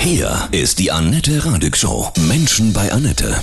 Hier ist die Annette Radig Show. Menschen bei Annette.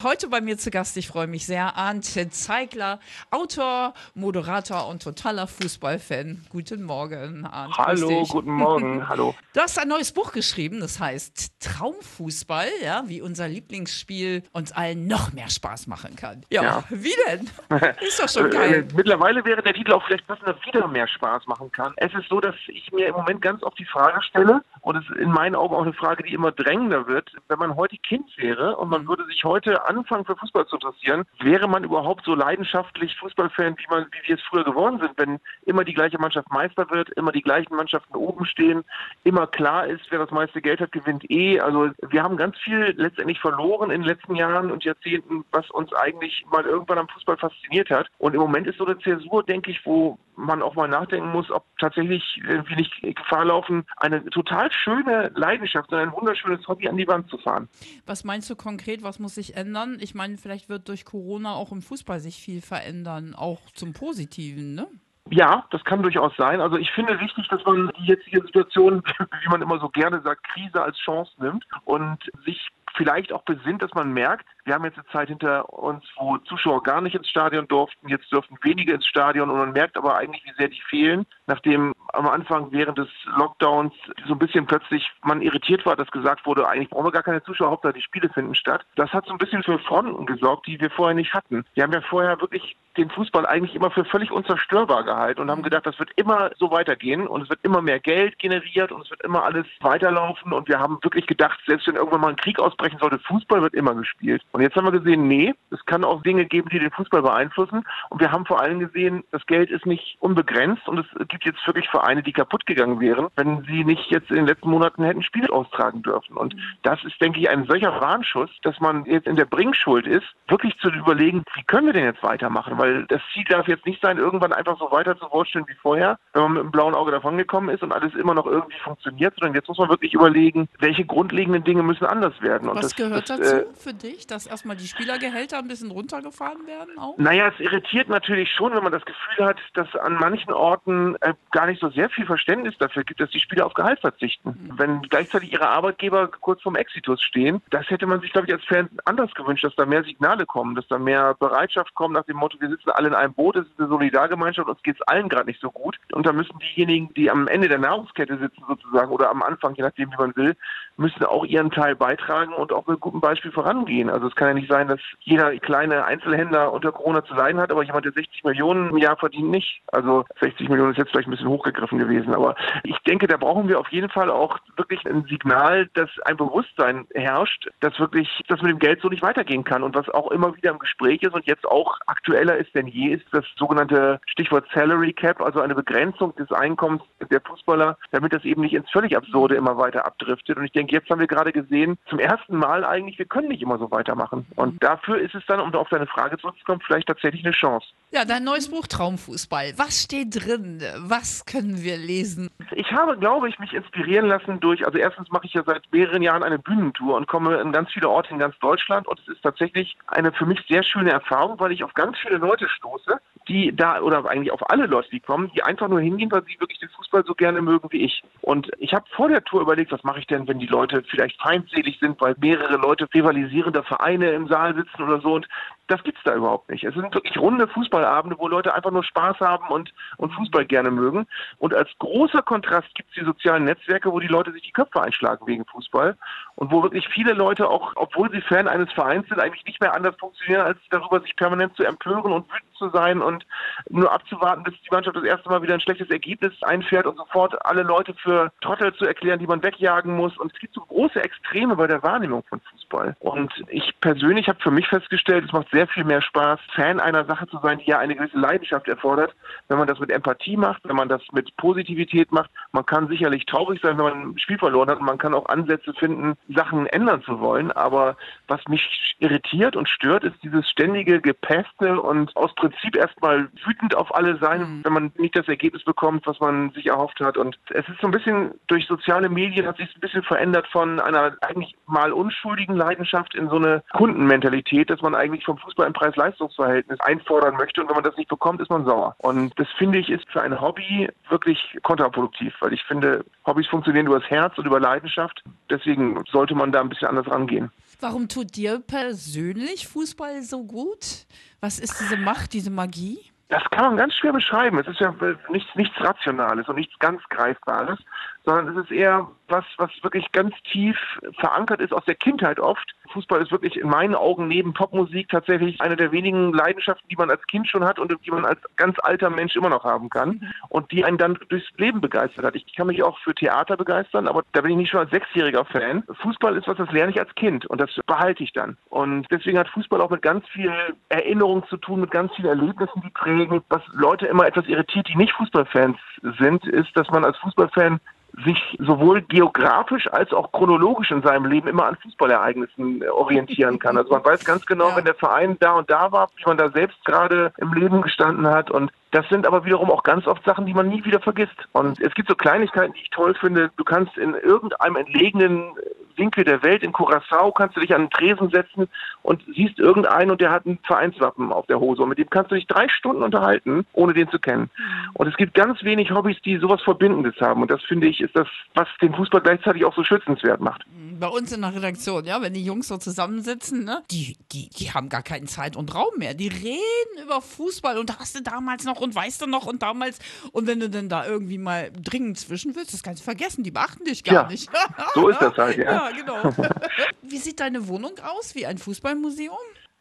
Heute bei mir zu Gast, ich freue mich sehr, Arndt Zeigler, Autor, Moderator und totaler Fußballfan. Guten Morgen, Arndt. Hallo, guten Morgen, hallo. Du hast ein neues Buch geschrieben, das heißt Traumfußball, ja, wie unser Lieblingsspiel uns allen noch mehr Spaß machen kann. Ja, ja. wie denn? Ist doch schon geil. Äh, mittlerweile wäre der Titel auch vielleicht passender, wieder mehr Spaß machen kann. Es ist so, dass ich mir im Moment ganz oft die Frage stelle, und es ist in meinen Augen auch eine Frage, die immer drängender wird, wenn man heute Kind wäre und man mhm. würde sich heute anfangen für Fußball zu interessieren, wäre man überhaupt so leidenschaftlich Fußballfan, wie man, wie wir es früher geworden sind, wenn immer die gleiche Mannschaft Meister wird, immer die gleichen Mannschaften oben stehen, immer klar ist, wer das meiste Geld hat, gewinnt eh. Also wir haben ganz viel letztendlich verloren in den letzten Jahren und Jahrzehnten, was uns eigentlich mal irgendwann am Fußball fasziniert hat. Und im Moment ist so eine Zäsur, denke ich, wo man auch mal nachdenken muss, ob tatsächlich irgendwie nicht Gefahr laufen, eine total schöne Leidenschaft und ein wunderschönes Hobby an die Wand zu fahren. Was meinst du konkret, was muss sich ändern? Ich meine, vielleicht wird durch Corona auch im Fußball sich viel verändern, auch zum Positiven, ne? Ja, das kann durchaus sein. Also ich finde wichtig, dass man die jetzige Situation, wie man immer so gerne sagt, Krise als Chance nimmt und sich vielleicht auch besinnt, dass man merkt, wir haben jetzt eine Zeit hinter uns, wo Zuschauer gar nicht ins Stadion durften. Jetzt dürfen wenige ins Stadion und man merkt aber eigentlich, wie sehr die fehlen. Nachdem am Anfang während des Lockdowns so ein bisschen plötzlich man irritiert war, dass gesagt wurde, eigentlich brauchen wir gar keine Zuschauer, Hauptsache die Spiele finden statt. Das hat so ein bisschen für Fronten gesorgt, die wir vorher nicht hatten. Wir haben ja vorher wirklich den Fußball eigentlich immer für völlig unzerstörbar gehalten und haben gedacht, das wird immer so weitergehen und es wird immer mehr Geld generiert und es wird immer alles weiterlaufen und wir haben wirklich gedacht, selbst wenn irgendwann mal ein Krieg ausbrechen sollte, Fußball wird immer gespielt. Und jetzt haben wir gesehen, nee, es kann auch Dinge geben, die den Fußball beeinflussen. Und wir haben vor allem gesehen, das Geld ist nicht unbegrenzt und es gibt jetzt wirklich Vereine, die kaputt gegangen wären, wenn sie nicht jetzt in den letzten Monaten hätten Spiele austragen dürfen. Und das ist, denke ich, ein solcher Warnschuss, dass man jetzt in der Bringschuld ist, wirklich zu überlegen, wie können wir denn jetzt weitermachen? Weil das Ziel darf jetzt nicht sein, irgendwann einfach so weiter zu vorstellen wie vorher, wenn man mit dem blauen Auge davongekommen ist und alles immer noch irgendwie funktioniert, sondern jetzt muss man wirklich überlegen, welche grundlegenden Dinge müssen anders werden. Und Was das, gehört das, dazu äh, für dich, dass erstmal die Spielergehälter ein bisschen runtergefahren werden auch? Naja, es irritiert natürlich schon, wenn man das Gefühl hat, dass an manchen Orten äh, gar nicht so sehr viel Verständnis dafür gibt, dass die Spieler auf Gehalt verzichten. Mhm. Wenn gleichzeitig ihre Arbeitgeber kurz vorm Exitus stehen, das hätte man sich, glaube ich, als Fan anders gewünscht, dass da mehr Signale kommen, dass da mehr Bereitschaft kommt nach dem Motto, wir sitzen alle in einem Boot, es ist eine Solidargemeinschaft, uns geht es allen gerade nicht so gut. Und da müssen diejenigen, die am Ende der Nahrungskette sitzen sozusagen oder am Anfang, je nachdem, wie man will, müssen auch ihren Teil beitragen und auch mit gutem Beispiel vorangehen. Also es kann ja nicht sein, dass jeder kleine Einzelhändler unter Corona zu leiden hat, aber jemand, der 60 Millionen im Jahr verdient, nicht. Also 60 Millionen ist jetzt vielleicht ein bisschen hochgegriffen gewesen, aber ich denke, da brauchen wir auf jeden Fall auch wirklich ein Signal, dass ein Bewusstsein herrscht, dass wirklich das mit dem Geld so nicht weitergehen kann und was auch immer wieder im Gespräch ist und jetzt auch aktueller ist denn je, ist das sogenannte Stichwort Salary Cap, also eine Begrenzung des Einkommens der Fußballer, damit das eben nicht ins völlig Absurde immer weiter abdriftet. Und ich denke, jetzt haben wir gerade gesehen, zum ersten Mal eigentlich, wir können nicht immer so weitermachen. Und dafür ist es dann, um auf deine Frage zurückzukommen, vielleicht tatsächlich eine Chance. Ja, dein neues Buch Traumfußball. Was steht drin? Was können wir lesen? Ich habe, glaube ich, mich inspirieren lassen durch, also erstens mache ich ja seit mehreren Jahren eine Bühnentour und komme in ganz viele Orte in ganz Deutschland und es ist tatsächlich eine für mich sehr schöne Erfahrung, weil ich auf ganz viele Leute stoße, die da, oder eigentlich auf alle Leute, die kommen, die einfach nur hingehen, weil sie wirklich den Fußball so gerne mögen wie ich. Und ich habe vor der Tour überlegt, was mache ich denn, wenn die Leute vielleicht feindselig sind, weil mehrere Leute rivalisierende Vereine im Saal sitzen oder so. Und das gibt's da überhaupt nicht. Es sind wirklich runde Fußballabende, wo Leute einfach nur Spaß haben und, und Fußball gerne mögen. Und als großer Kontrast gibt's die sozialen Netzwerke, wo die Leute sich die Köpfe einschlagen wegen Fußball und wo wirklich viele Leute auch, obwohl sie Fan eines Vereins sind, eigentlich nicht mehr anders funktionieren, als darüber sich permanent zu empören und wütend zu sein und nur abzuwarten, bis die Mannschaft das erste Mal wieder ein schlechtes Ergebnis einfährt und sofort alle Leute für Trottel zu erklären, die man wegjagen muss. Und es gibt so große Extreme bei der Wahrnehmung von Fußball. Und ich persönlich habe für mich festgestellt, es macht sehr viel mehr Spaß, Fan einer Sache zu sein, die ja eine gewisse Leidenschaft erfordert, wenn man das mit Empathie macht, wenn man das mit Positivität macht. Man kann sicherlich traurig sein, wenn man ein Spiel verloren hat und man kann auch Ansätze finden, Sachen ändern zu wollen. Aber was mich irritiert und stört, ist dieses ständige Gepäste und aus Prinzip erstmal wütend auf alle sein, mhm. wenn man nicht das Ergebnis bekommt, was man sich erhofft hat. Und es ist so ein bisschen durch soziale Medien hat sich ein bisschen verändert von einer eigentlich mal unschuldigen Leidenschaft in so eine Kundenmentalität, dass man eigentlich vom Fußball ein Preis-Leistungs-Verhältnis einfordern möchte und wenn man das nicht bekommt, ist man sauer. Und das finde ich ist für ein Hobby wirklich kontraproduktiv, weil ich finde, Hobbys funktionieren über das Herz und über Leidenschaft. Deswegen sollte man da ein bisschen anders rangehen. Warum tut dir persönlich Fußball so gut? Was ist diese Macht, diese Magie? Das kann man ganz schwer beschreiben. Es ist ja nichts, nichts Rationales und nichts ganz Greifbares, sondern es ist eher was, was wirklich ganz tief verankert ist aus der Kindheit oft. Fußball ist wirklich in meinen Augen neben Popmusik tatsächlich eine der wenigen Leidenschaften, die man als Kind schon hat und die man als ganz alter Mensch immer noch haben kann mhm. und die einen dann durchs Leben begeistert hat. Ich kann mich auch für Theater begeistern, aber da bin ich nicht schon als Sechsjähriger Fan. Fußball ist was, das lerne ich als Kind und das behalte ich dann. Und deswegen hat Fußball auch mit ganz viel Erinnerung zu tun, mit ganz vielen Erlebnissen, die prägen. Was Leute immer etwas irritiert, die nicht Fußballfans sind, ist, dass man als Fußballfan sich sowohl geografisch als auch chronologisch in seinem Leben immer an Fußballereignissen äh, orientieren kann. Also man weiß ganz genau, ja. wenn der Verein da und da war, wie man da selbst gerade im Leben gestanden hat. Und das sind aber wiederum auch ganz oft Sachen, die man nie wieder vergisst. Und es gibt so Kleinigkeiten, die ich toll finde. Du kannst in irgendeinem entlegenen Winkel der Welt, in Curacao, kannst du dich an einen Tresen setzen und siehst irgendeinen und der hat ein Vereinswappen auf der Hose. Und mit dem kannst du dich drei Stunden unterhalten, ohne den zu kennen. Mhm. Und es gibt ganz wenig Hobbys, die sowas Verbindendes haben. Und das finde ich, ist das, was den Fußball gleichzeitig auch so schützenswert macht. Mhm. Bei uns in der Redaktion, ja, wenn die Jungs so zusammensitzen, ne, die, die, die haben gar keinen Zeit und Raum mehr. Die reden über Fußball und hast du damals noch und weißt du noch und damals. Und wenn du dann da irgendwie mal dringend zwischen willst, das kannst du vergessen, die beachten dich gar ja, nicht. so ist das halt, ja. ja genau. Wie sieht deine Wohnung aus? Wie ein Fußballmuseum?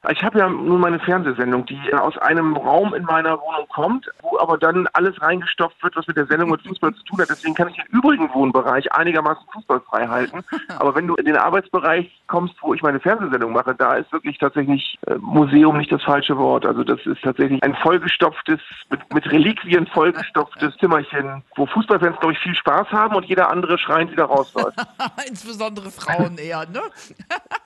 Ich habe ja nun meine Fernsehsendung, die aus einem Raum in meiner Wohnung kommt, wo aber dann alles reingestopft wird, was mit der Sendung mit Fußball zu tun hat. Deswegen kann ich den übrigen Wohnbereich einigermaßen fußballfrei halten. Aber wenn du in den Arbeitsbereich kommst, wo ich meine Fernsehsendung mache, da ist wirklich tatsächlich äh, Museum nicht das falsche Wort. Also das ist tatsächlich ein vollgestopftes, mit, mit Reliquien vollgestopftes Zimmerchen, wo Fußballfans, glaube ich, viel Spaß haben und jeder andere schreiend wieder rausläuft. Insbesondere Frauen eher, ne?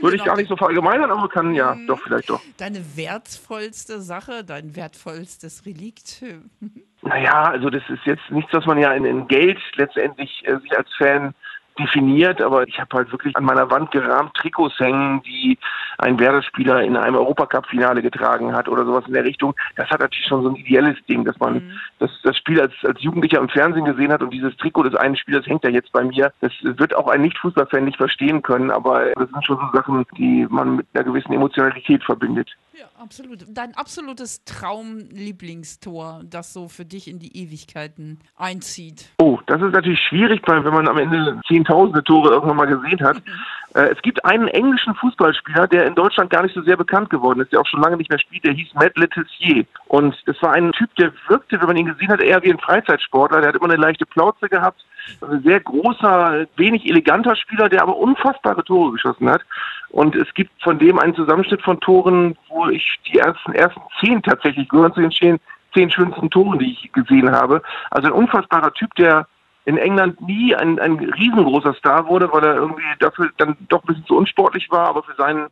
Würde ich gar nicht so verallgemeinern, aber kann ja doch, vielleicht doch. Deine wertvollste Sache, dein wertvollstes Relikt? naja, also das ist jetzt nichts, was man ja in, in Geld letztendlich äh, sich als Fan definiert, aber ich habe halt wirklich an meiner Wand gerahmt Trikots hängen, die ein Werder-Spieler in einem Europacup-Finale getragen hat oder sowas in der Richtung. Das hat natürlich schon so ein ideelles Ding, dass man mhm. Das, das Spiel als, als Jugendlicher im Fernsehen gesehen hat und dieses Trikot des einen Spielers hängt ja jetzt bei mir. Das wird auch ein Nicht-Fußballfan nicht verstehen können, aber das sind schon so Sachen, die man mit einer gewissen Emotionalität verbindet. Ja, absolut. Dein absolutes Traumlieblingstor, das so für dich in die Ewigkeiten einzieht. Oh, das ist natürlich schwierig, weil wenn man am Ende zehntausende Tore irgendwann mal gesehen hat. Äh, es gibt einen englischen Fußballspieler, der in Deutschland gar nicht so sehr bekannt geworden ist, der auch schon lange nicht mehr spielt, der hieß Matt Letizier. Und das war ein Typ, der wirkte, wenn man ihn gesehen hat, eher wie ein Freizeitsportler. Der hat immer eine leichte Plauze gehabt. Ein sehr großer, wenig eleganter Spieler, der aber unfassbare Tore geschossen hat. Und es gibt von dem einen Zusammenschnitt von Toren, wo ich die ersten, ersten zehn tatsächlich gehören zu den zehn, zehn schönsten Toren, die ich gesehen habe. Also ein unfassbarer Typ, der in England nie ein, ein riesengroßer Star wurde, weil er irgendwie dafür dann doch ein bisschen zu unsportlich war, aber für seinen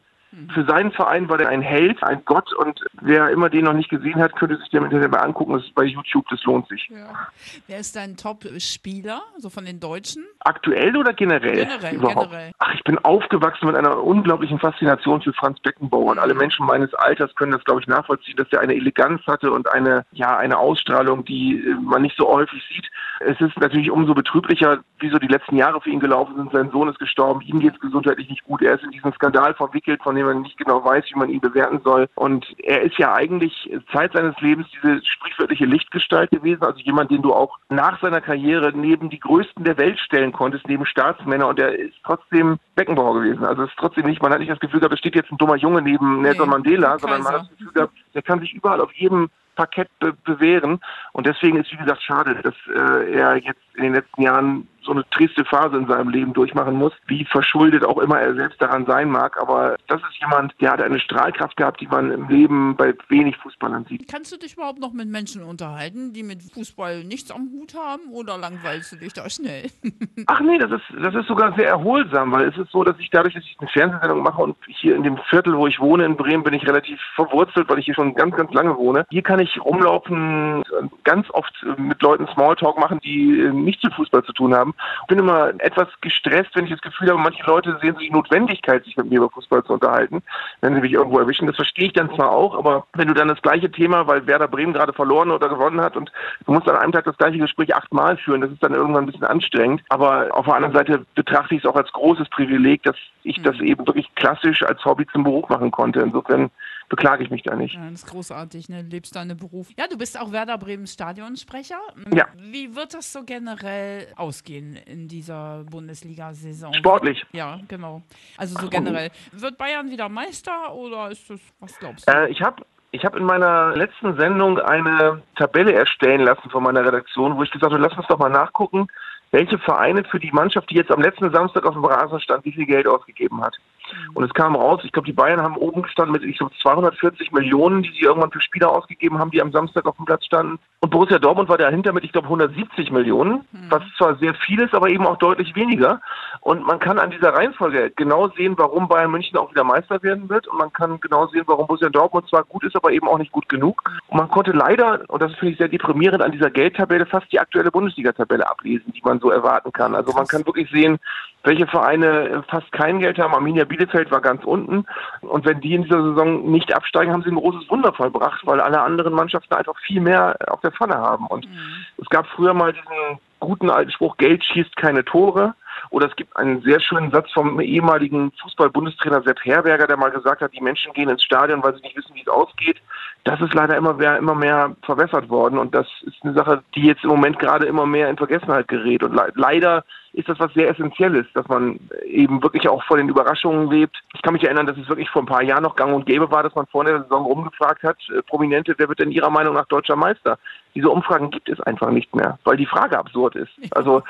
für seinen Verein war der ein Held, ein Gott und wer immer den noch nicht gesehen hat, könnte sich den mal angucken. Das ist bei YouTube, das lohnt sich. Ja. Wer ist dein Top-Spieler, so von den Deutschen? Aktuell oder generell? Generell, überhaupt? generell. Ach, ich bin aufgewachsen mit einer unglaublichen Faszination für Franz Beckenbauer und alle Menschen meines Alters können das, glaube ich, nachvollziehen, dass er eine Eleganz hatte und eine, ja, eine Ausstrahlung, die äh, man nicht so häufig sieht. Es ist natürlich umso betrüblicher, wie so die letzten Jahre für ihn gelaufen sind. Sein Sohn ist gestorben, ihm geht es gesundheitlich nicht gut. Er ist in diesen Skandal verwickelt, von dem man nicht genau weiß, wie man ihn bewerten soll. Und er ist ja eigentlich Zeit seines Lebens diese sprichwörtliche Lichtgestalt gewesen, also jemand, den du auch nach seiner Karriere neben die Größten der Welt stellen konntest, neben Staatsmänner. Und er ist trotzdem Beckenbauer gewesen. Also es ist trotzdem nicht, man hat nicht das Gefühl gehabt, da steht jetzt ein dummer Junge neben Nelson nee, Mandela, sondern man hat das Gefühl gehabt, der kann sich überall auf jedem Parkett be bewähren. Und deswegen ist, wie gesagt, schade, dass äh, er jetzt in den letzten Jahren so eine triste Phase in seinem Leben durchmachen muss, wie verschuldet auch immer er selbst daran sein mag. Aber das ist jemand, der hat eine Strahlkraft gehabt, die man im Leben bei wenig Fußballern sieht. Kannst du dich überhaupt noch mit Menschen unterhalten, die mit Fußball nichts am Hut haben oder langweilst du dich da schnell? Ach nee, das ist, das ist sogar sehr erholsam, weil es ist so, dass ich dadurch, dass ich eine Fernsehsendung mache und hier in dem Viertel, wo ich wohne in Bremen, bin ich relativ verwurzelt, weil ich hier schon ganz, ganz lange wohne. Hier kann ich rumlaufen, ganz oft mit Leuten Smalltalk machen, die nichts mit Fußball zu tun haben haben. Ich bin immer etwas gestresst, wenn ich das Gefühl habe, manche Leute sehen sich die Notwendigkeit, sich mit mir über Fußball zu unterhalten, wenn sie mich irgendwo erwischen. Das verstehe ich dann zwar auch, aber wenn du dann das gleiche Thema, weil Werder Bremen gerade verloren oder gewonnen hat und du musst an einem Tag das gleiche Gespräch achtmal führen, das ist dann irgendwann ein bisschen anstrengend. Aber auf der anderen Seite betrachte ich es auch als großes Privileg, dass ich das eben wirklich klassisch als Hobby zum Beruf machen konnte. Insofern beklage ich mich da nicht. Ja, das ist großartig, ne? Lebst deinen Beruf. Ja, du bist auch Werder Bremen Stadionsprecher. Ja. Wie wird das so generell ausgehen in dieser Bundesliga-Saison? Sportlich. Ja, genau. Also so generell. Wird Bayern wieder Meister oder ist das, was glaubst du? Äh, ich habe ich habe in meiner letzten Sendung eine Tabelle erstellen lassen von meiner Redaktion, wo ich gesagt habe, lass uns doch mal nachgucken, welche Vereine für die Mannschaft, die jetzt am letzten Samstag auf dem Rasen stand, wie viel Geld ausgegeben hat. Mhm. Und es kam raus, ich glaube, die Bayern haben oben gestanden mit, ich glaube, 240 Millionen, die sie irgendwann für Spieler ausgegeben haben, die am Samstag auf dem Platz standen. Und Borussia Dortmund war dahinter mit, ich glaube, 170 Millionen, mhm. was zwar sehr viel ist, aber eben auch deutlich weniger. Und man kann an dieser Reihenfolge genau sehen, warum Bayern München auch wieder Meister werden wird. Und man kann genau sehen, warum Borussia Dortmund zwar gut ist, aber eben auch nicht gut genug. Und man konnte leider, und das finde ich sehr deprimierend, an dieser Geldtabelle fast die aktuelle Bundesliga-Tabelle ablesen, die man so erwarten kann. Also man kann wirklich sehen, welche Vereine fast kein Geld haben. Arminia Bielefeld war ganz unten. Und wenn die in dieser Saison nicht absteigen, haben sie ein großes Wunder vollbracht, weil alle anderen Mannschaften einfach viel mehr auf der Pfanne haben. Und mhm. es gab früher mal diesen guten alten Spruch, Geld schießt keine Tore. Oder es gibt einen sehr schönen Satz vom ehemaligen Fußball-Bundestrainer Sepp Herberger, der mal gesagt hat, die Menschen gehen ins Stadion, weil sie nicht wissen, wie es ausgeht. Das ist leider immer mehr, immer mehr verwässert worden und das ist eine Sache, die jetzt im Moment gerade immer mehr in Vergessenheit gerät. Und le leider ist das was sehr Essentielles, dass man eben wirklich auch vor den Überraschungen lebt. Ich kann mich erinnern, dass es wirklich vor ein paar Jahren noch gang und gäbe war, dass man vor der Saison rumgefragt hat, äh, Prominente, wer wird denn Ihrer Meinung nach deutscher Meister? Diese Umfragen gibt es einfach nicht mehr, weil die Frage absurd ist. Also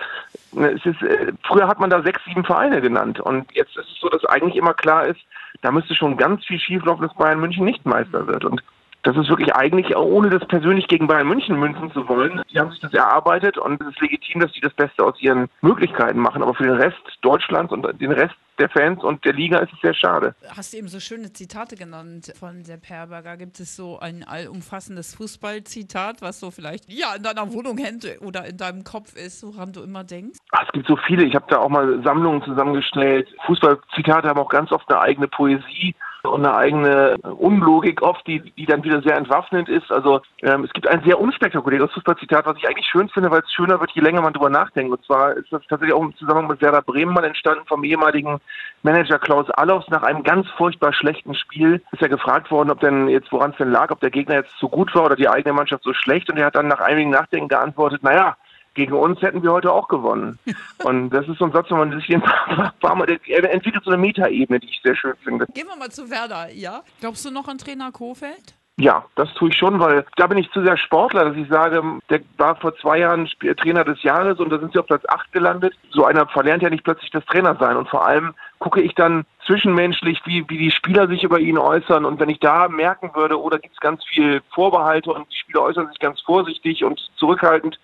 es ist, äh, früher hat man da sechs, sieben Vereine genannt und jetzt ist es so, dass eigentlich immer klar ist, da müsste schon ganz viel schieflaufen, dass Bayern München nicht Meister wird. Und das ist wirklich eigentlich, ohne das persönlich gegen Bayern München münzen zu wollen. Die haben sich das erarbeitet und es ist legitim, dass sie das Beste aus ihren Möglichkeiten machen. Aber für den Rest Deutschlands und den Rest der Fans und der Liga ist es sehr schade. Hast du eben so schöne Zitate genannt von Sepp Herberger. Gibt es so ein allumfassendes Fußballzitat, was so vielleicht ja in deiner Wohnung hängt oder in deinem Kopf ist, woran du immer denkst? Ach, es gibt so viele. Ich habe da auch mal Sammlungen zusammengestellt. Fußballzitate haben auch ganz oft eine eigene Poesie und eine eigene Unlogik oft, die, die dann wieder sehr entwaffnend ist. Also ähm, es gibt ein sehr unspektakuläres Fußballzitat, was ich eigentlich schön finde, weil es schöner wird, je länger man drüber nachdenkt. Und zwar ist das tatsächlich auch im Zusammenhang mit Werder Bremen mal entstanden vom ehemaligen Manager Klaus Allofs nach einem ganz furchtbar schlechten Spiel. Ist er gefragt worden, ob denn jetzt, woran es denn lag, ob der Gegner jetzt so gut war oder die eigene Mannschaft so schlecht. Und er hat dann nach einigen Nachdenken geantwortet, naja, gegen uns hätten wir heute auch gewonnen. Und das ist so ein Satz, wenn man sich ein paar Mal, entwickelt so eine Metaebene, die ich sehr schön finde. Gehen wir mal zu Werder, ja? Glaubst du noch an Trainer Kofeld? Ja, das tue ich schon, weil da bin ich zu sehr Sportler, dass ich sage, der war vor zwei Jahren Trainer des Jahres und da sind sie auf Platz 8 gelandet. So einer verlernt ja nicht plötzlich das Trainer sein. Und vor allem gucke ich dann zwischenmenschlich, wie, wie die Spieler sich über ihn äußern. Und wenn ich da merken würde, oder oh, gibt es ganz viel Vorbehalte und die Spieler äußern sich ganz vorsichtig und zurückhaltend,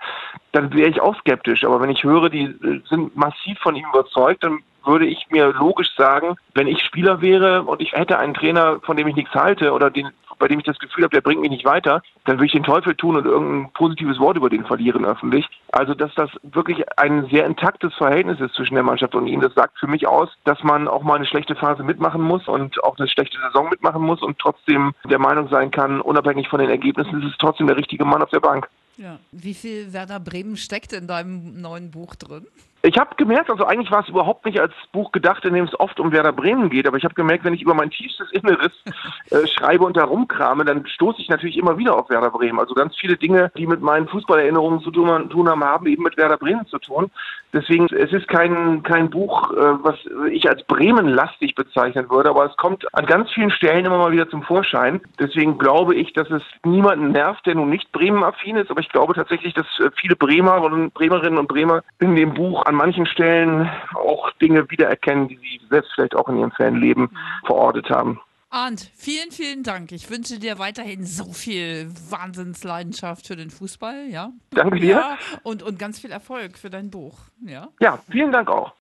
dann wäre ich auch skeptisch. Aber wenn ich höre, die sind massiv von ihm überzeugt, dann würde ich mir logisch sagen, wenn ich Spieler wäre und ich hätte einen Trainer, von dem ich nichts halte oder den, bei dem ich das Gefühl habe, der bringt mich nicht weiter, dann würde ich den Teufel tun und irgendein positives Wort über den verlieren öffentlich. Also, dass das wirklich ein sehr intaktes Verhältnis ist zwischen der Mannschaft und ihm, das sagt für mich aus, dass man auch mal eine schlechte Phase mitmachen muss und auch eine schlechte Saison mitmachen muss und trotzdem der Meinung sein kann, unabhängig von den Ergebnissen, ist es trotzdem der richtige Mann auf der Bank. Ja. Wie viel Werder Bremen steckt in deinem neuen Buch drin? Ich habe gemerkt, also eigentlich war es überhaupt nicht als Buch gedacht, in dem es oft um Werder Bremen geht, aber ich habe gemerkt, wenn ich über mein tiefstes Inneres äh, schreibe und da rumkrame, dann stoße ich natürlich immer wieder auf Werder Bremen. Also ganz viele Dinge, die mit meinen Fußballerinnerungen zu tun haben, haben eben mit Werder Bremen zu tun. Deswegen, es ist kein, kein Buch, äh, was ich als Bremen-lastig bezeichnen würde, aber es kommt an ganz vielen Stellen immer mal wieder zum Vorschein. Deswegen glaube ich, dass es niemanden nervt, der nun nicht Bremen-affin ist, aber ich glaube tatsächlich, dass äh, viele Bremer und Bremerinnen und Bremer in dem Buch an manchen Stellen auch Dinge wiedererkennen, die sie selbst vielleicht auch in ihrem Fanleben verortet haben. Arndt, vielen, vielen Dank. Ich wünsche dir weiterhin so viel Wahnsinnsleidenschaft für den Fußball, ja. Danke dir. Ja, und, und ganz viel Erfolg für dein Buch, ja. Ja, vielen Dank auch.